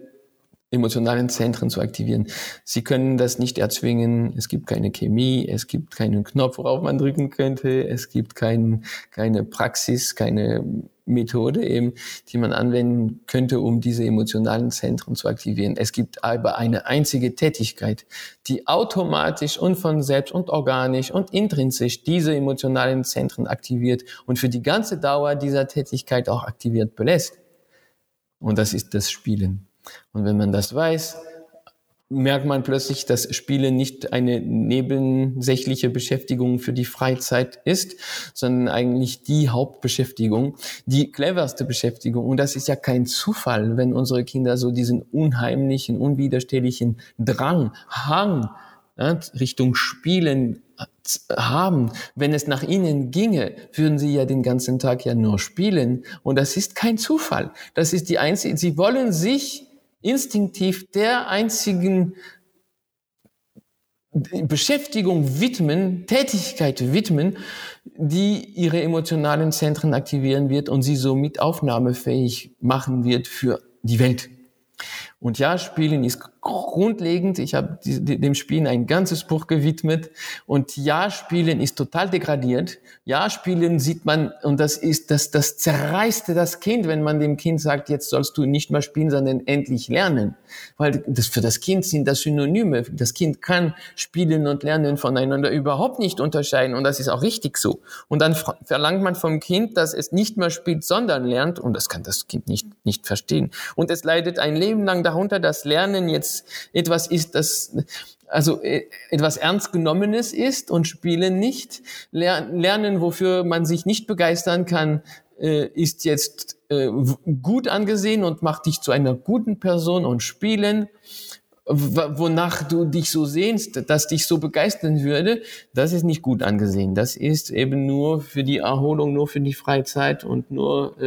emotionalen Zentren zu aktivieren. Sie können das nicht erzwingen. Es gibt keine Chemie, es gibt keinen Knopf, worauf man drücken könnte. Es gibt kein, keine Praxis, keine Methode eben, die man anwenden könnte, um diese emotionalen Zentren zu aktivieren. Es gibt aber eine einzige Tätigkeit, die automatisch und von selbst und organisch und intrinsisch diese emotionalen Zentren aktiviert und für die ganze Dauer dieser Tätigkeit auch aktiviert belässt. Und das ist das Spielen. Und wenn man das weiß, merkt man plötzlich, dass Spielen nicht eine nebensächliche Beschäftigung für die Freizeit ist, sondern eigentlich die Hauptbeschäftigung, die cleverste Beschäftigung. Und das ist ja kein Zufall, wenn unsere Kinder so diesen unheimlichen, unwiderstehlichen Drang, Hang ja, Richtung Spielen haben. Wenn es nach ihnen ginge, würden sie ja den ganzen Tag ja nur spielen. Und das ist kein Zufall. Das ist die einzige, sie wollen sich instinktiv der einzigen Beschäftigung widmen, Tätigkeit widmen, die ihre emotionalen Zentren aktivieren wird und sie somit aufnahmefähig machen wird für die Welt. Und ja, Spielen ist grundlegend. Ich habe dem Spielen ein ganzes Buch gewidmet. Und ja, Spielen ist total degradiert. Ja, Spielen sieht man, und das ist, das, das zerreißt das Kind, wenn man dem Kind sagt, jetzt sollst du nicht mehr spielen, sondern endlich lernen. Weil das, für das Kind sind das Synonyme. Das Kind kann Spielen und Lernen voneinander überhaupt nicht unterscheiden. Und das ist auch richtig so. Und dann verlangt man vom Kind, dass es nicht mehr spielt, sondern lernt. Und das kann das Kind nicht, nicht verstehen. Und es leidet ein Leben lang darunter, dass Lernen jetzt etwas ist, das also äh, etwas ernst genommenes ist und Spielen nicht. Lernen, wofür man sich nicht begeistern kann, äh, ist jetzt äh, gut angesehen und macht dich zu einer guten Person und Spielen wonach du dich so sehnst, dass dich so begeistern würde, das ist nicht gut angesehen. Das ist eben nur für die Erholung, nur für die Freizeit und nur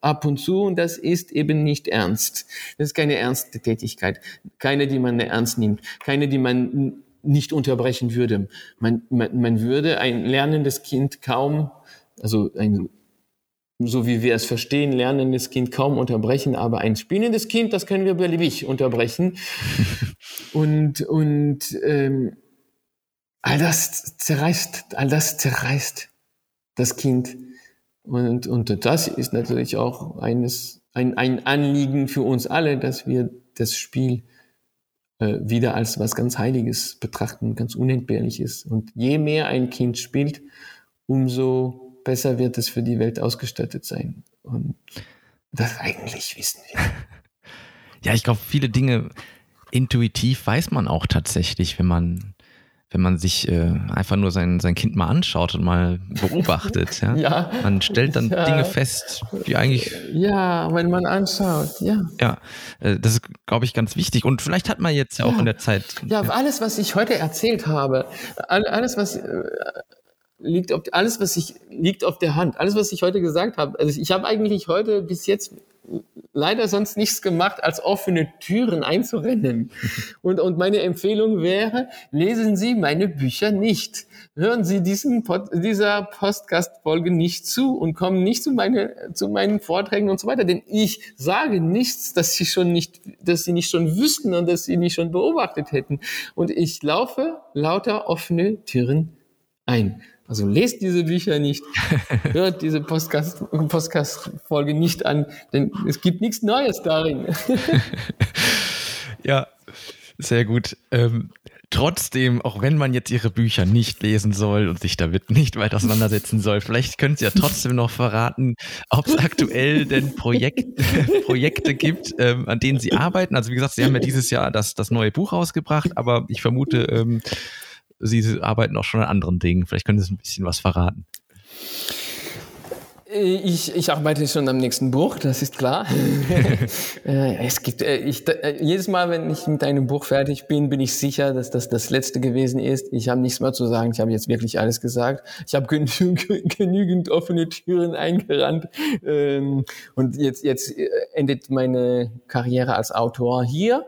ab und zu und das ist eben nicht ernst. Das ist keine ernste Tätigkeit, keine, die man ernst nimmt, keine, die man nicht unterbrechen würde. Man, man, man würde ein lernendes Kind kaum, also ein so wie wir es verstehen, lernendes Kind kaum unterbrechen, aber ein spielendes Kind, das können wir beliebig unterbrechen. und und ähm, all das zerreißt, all das zerreißt das Kind. Und, und das ist natürlich auch eines, ein, ein Anliegen für uns alle, dass wir das Spiel äh, wieder als was ganz Heiliges betrachten, ganz Unentbehrliches. Und je mehr ein Kind spielt, umso besser wird es für die Welt ausgestattet sein. Und das eigentlich wissen wir. Ja, ich glaube, viele Dinge intuitiv weiß man auch tatsächlich, wenn man wenn man sich äh, einfach nur sein, sein Kind mal anschaut und mal beobachtet. Ja? ja. Man stellt dann ja. Dinge fest, die eigentlich. Ja, wenn man anschaut, ja. Ja, äh, das ist, glaube ich, ganz wichtig. Und vielleicht hat man jetzt ja auch in der Zeit. Ja, alles, was ich heute erzählt habe, alles, was. Äh, liegt auf, alles, was ich, liegt auf der Hand. Alles, was ich heute gesagt habe. Also ich habe eigentlich heute bis jetzt leider sonst nichts gemacht, als offene Türen einzurennen. Und, und meine Empfehlung wäre, lesen Sie meine Bücher nicht. Hören Sie diesen Pod, dieser Podcast-Folge nicht zu und kommen nicht zu, meine, zu meinen Vorträgen und so weiter. Denn ich sage nichts, dass Sie schon nicht, dass Sie nicht schon wüssten und dass Sie nicht schon beobachtet hätten. Und ich laufe lauter offene Türen ein. Also lest diese Bücher nicht, hört diese Podcast-Folge nicht an, denn es gibt nichts Neues darin. ja, sehr gut. Ähm, trotzdem, auch wenn man jetzt ihre Bücher nicht lesen soll und sich damit nicht weiter auseinandersetzen soll, vielleicht können sie ja trotzdem noch verraten, ob es aktuell denn Projekt, Projekte gibt, ähm, an denen sie arbeiten. Also wie gesagt, sie haben ja dieses Jahr das, das neue Buch rausgebracht, aber ich vermute, ähm, Sie arbeiten auch schon an anderen Dingen. Vielleicht können Sie ein bisschen was verraten. Ich, ich arbeite schon am nächsten Buch, das ist klar. Äh, es gibt, äh, ich, äh, jedes Mal, wenn ich mit einem Buch fertig bin, bin ich sicher, dass das das letzte gewesen ist. Ich habe nichts mehr zu sagen. Ich habe jetzt wirklich alles gesagt. Ich habe genügend, genügend offene Türen eingerannt. Ähm, und jetzt, jetzt endet meine Karriere als Autor hier.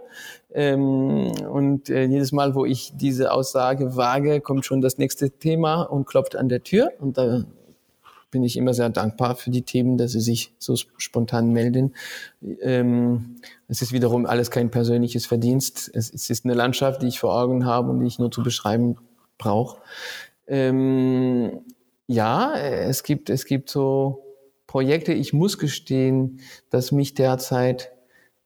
Ähm, und äh, jedes Mal, wo ich diese Aussage wage, kommt schon das nächste Thema und klopft an der Tür. Und da bin ich immer sehr dankbar für die Themen, dass sie sich so spontan melden. Ähm, es ist wiederum alles kein persönliches Verdienst. Es, es, ist eine Landschaft, die ich vor Augen habe und die ich nur zu beschreiben brauche. Ähm, ja, es gibt, es gibt so Projekte. Ich muss gestehen, dass mich derzeit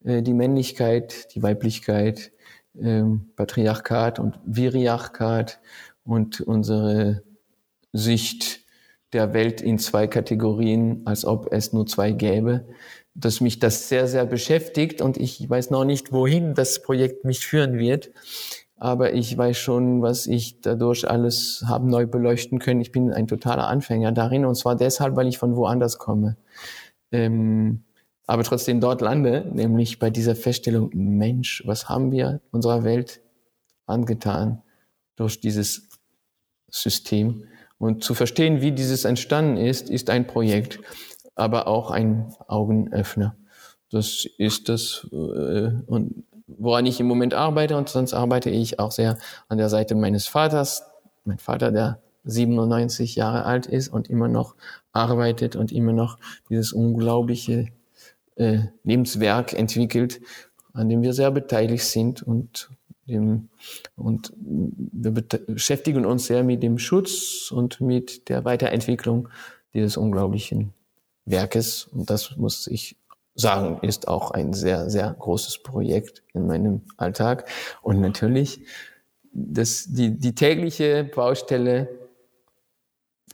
äh, die Männlichkeit, die Weiblichkeit, ähm, Patriarchat und Viriarchat und unsere Sicht der Welt in zwei Kategorien, als ob es nur zwei gäbe, dass mich das sehr, sehr beschäftigt und ich weiß noch nicht, wohin das Projekt mich führen wird. Aber ich weiß schon, was ich dadurch alles haben neu beleuchten können. Ich bin ein totaler Anfänger darin und zwar deshalb, weil ich von woanders komme. Ähm, aber trotzdem dort lande, nämlich bei dieser Feststellung, Mensch, was haben wir unserer Welt angetan durch dieses System? Und zu verstehen, wie dieses entstanden ist, ist ein Projekt, aber auch ein Augenöffner. Das ist das, äh, und woran ich im Moment arbeite, und sonst arbeite ich auch sehr an der Seite meines Vaters. Mein Vater, der 97 Jahre alt ist und immer noch arbeitet und immer noch dieses unglaubliche äh, Lebenswerk entwickelt, an dem wir sehr beteiligt sind und dem, und wir beschäftigen uns sehr mit dem Schutz und mit der Weiterentwicklung dieses unglaublichen Werkes. Und das muss ich sagen, ist auch ein sehr, sehr großes Projekt in meinem Alltag. Und natürlich das, die, die tägliche Baustelle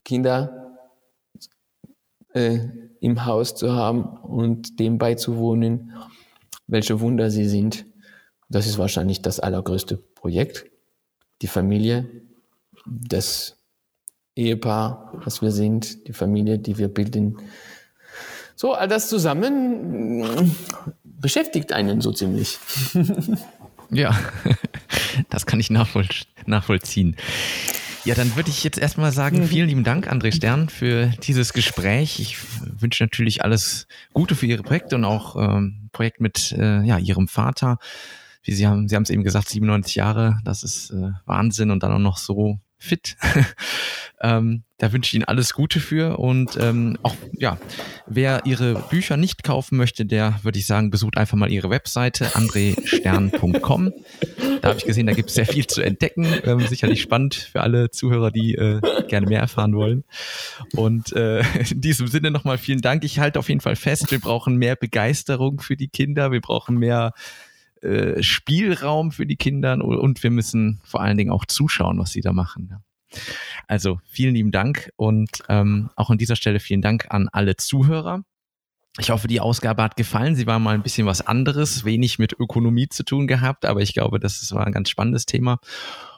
Kinder äh, im Haus zu haben und dem beizuwohnen, welche Wunder sie sind. Das ist wahrscheinlich das allergrößte Projekt. Die Familie, das Ehepaar, was wir sind, die Familie, die wir bilden. So, all das zusammen mm, beschäftigt einen so ziemlich. ja, das kann ich nachvoll nachvollziehen. Ja, dann würde ich jetzt erstmal sagen, mhm. vielen lieben Dank, André Stern, für dieses Gespräch. Ich wünsche natürlich alles Gute für Ihre Projekte und auch ähm, Projekt mit äh, ja, Ihrem Vater. Wie Sie haben, Sie haben es eben gesagt, 97 Jahre, das ist äh, Wahnsinn und dann auch noch so fit. ähm, da wünsche ich Ihnen alles Gute für und ähm, auch ja, wer Ihre Bücher nicht kaufen möchte, der würde ich sagen, besucht einfach mal Ihre Webseite andrestern.com. Da habe ich gesehen, da gibt es sehr viel zu entdecken. Ähm, sicherlich spannend für alle Zuhörer, die äh, gerne mehr erfahren wollen. Und äh, in diesem Sinne nochmal vielen Dank. Ich halte auf jeden Fall fest, wir brauchen mehr Begeisterung für die Kinder, wir brauchen mehr äh, Spielraum für die Kinder und wir müssen vor allen Dingen auch zuschauen, was sie da machen. Also vielen lieben Dank und ähm, auch an dieser Stelle vielen Dank an alle Zuhörer. Ich hoffe, die Ausgabe hat gefallen. Sie war mal ein bisschen was anderes, wenig mit Ökonomie zu tun gehabt, aber ich glaube, das war ein ganz spannendes Thema.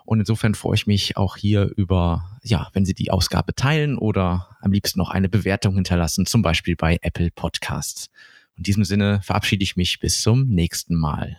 Und insofern freue ich mich auch hier über, ja, wenn Sie die Ausgabe teilen oder am liebsten noch eine Bewertung hinterlassen, zum Beispiel bei Apple Podcasts. In diesem Sinne verabschiede ich mich bis zum nächsten Mal.